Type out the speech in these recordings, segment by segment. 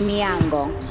Miango.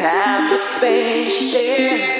time to finish there.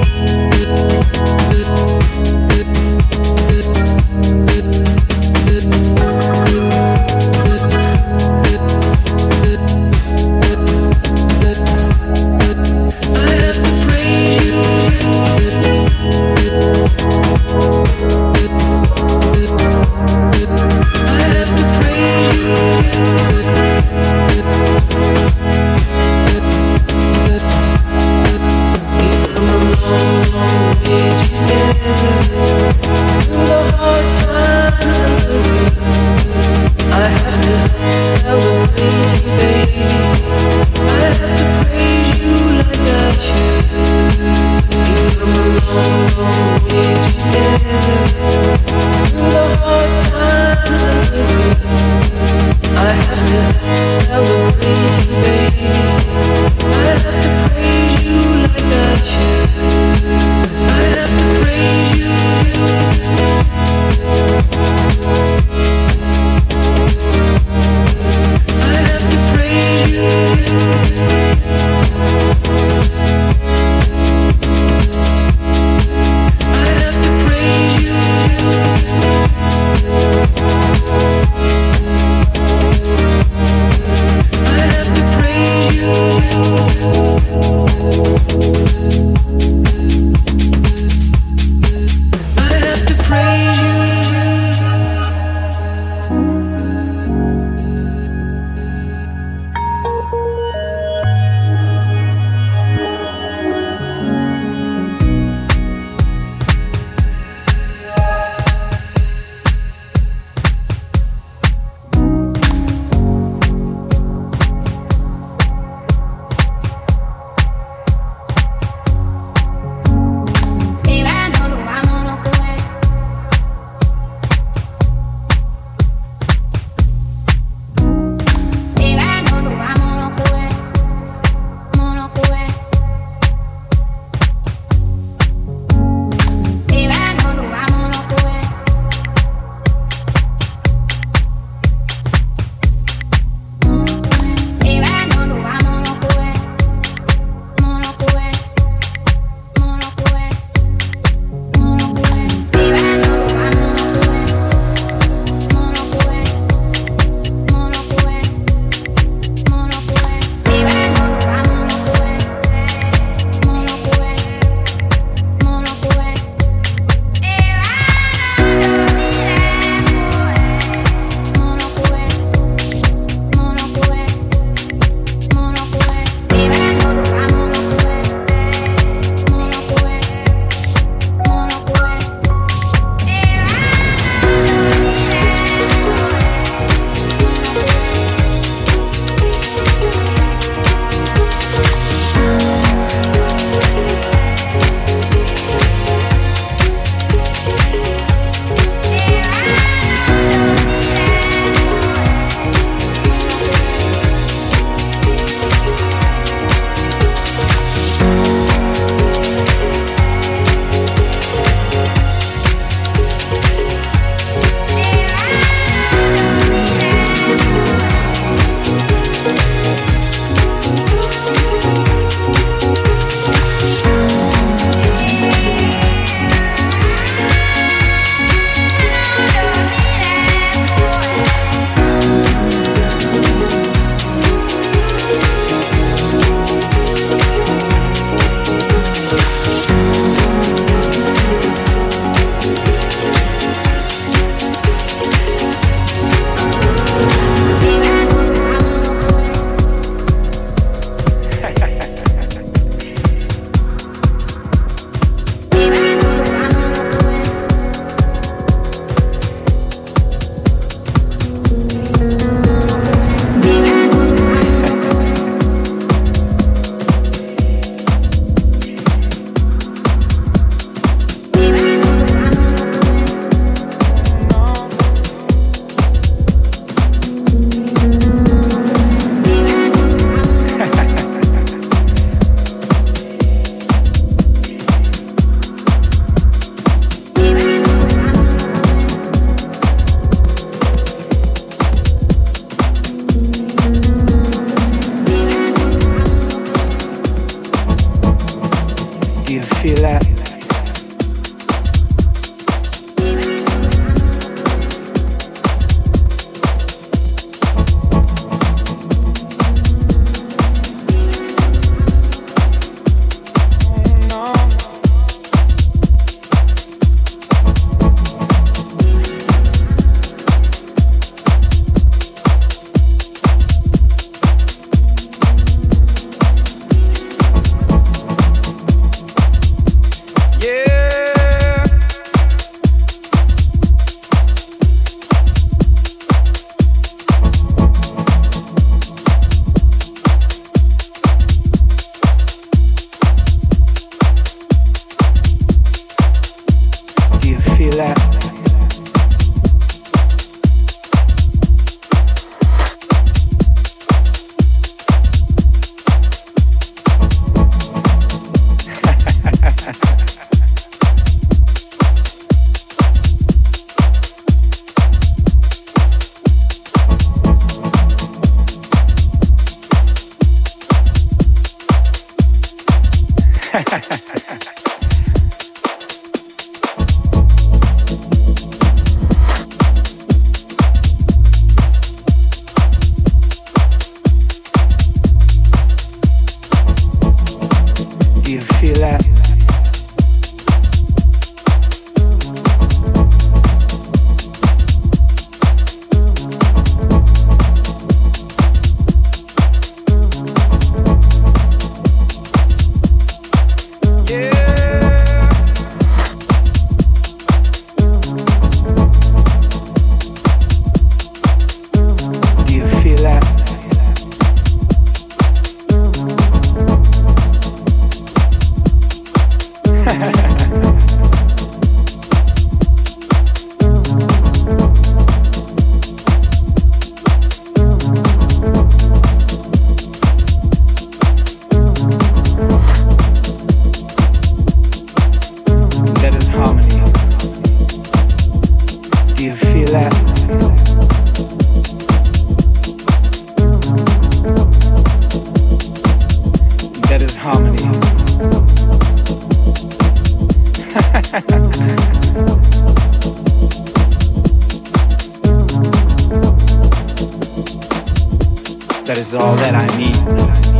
is all that I need.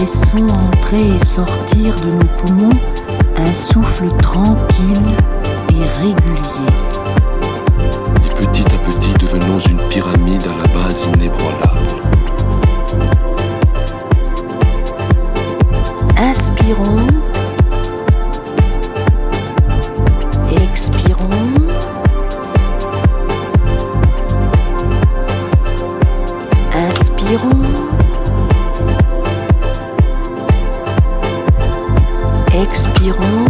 laissons entrer et sortir de nos poumons un souffle tranquille et régulier. Et petit à petit devenons une pyramide à la base inébranlable. Inspirons. Expirons. Inspirons. expirons.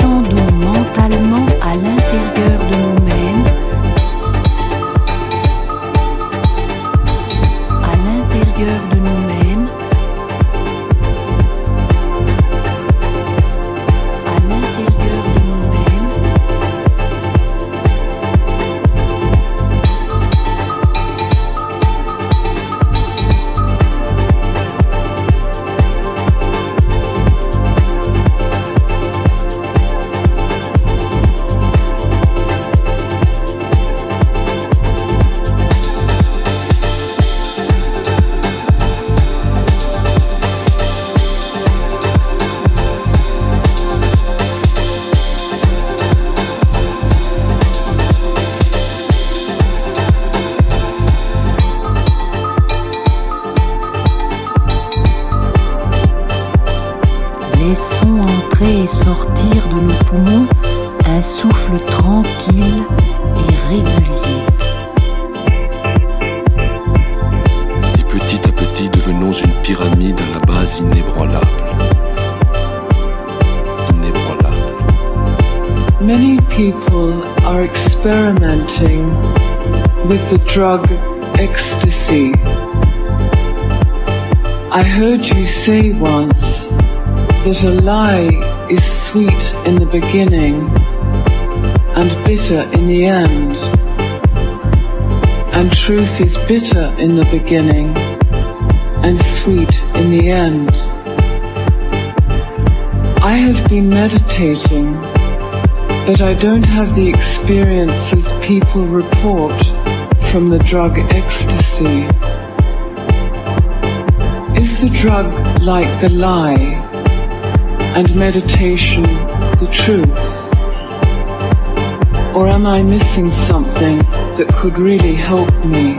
sans doute. Beginning and bitter in the end. And truth is bitter in the beginning and sweet in the end. I have been meditating, but I don't have the experiences people report from the drug ecstasy. Is the drug like the lie and meditation the truth? Or am I missing something that could really help me?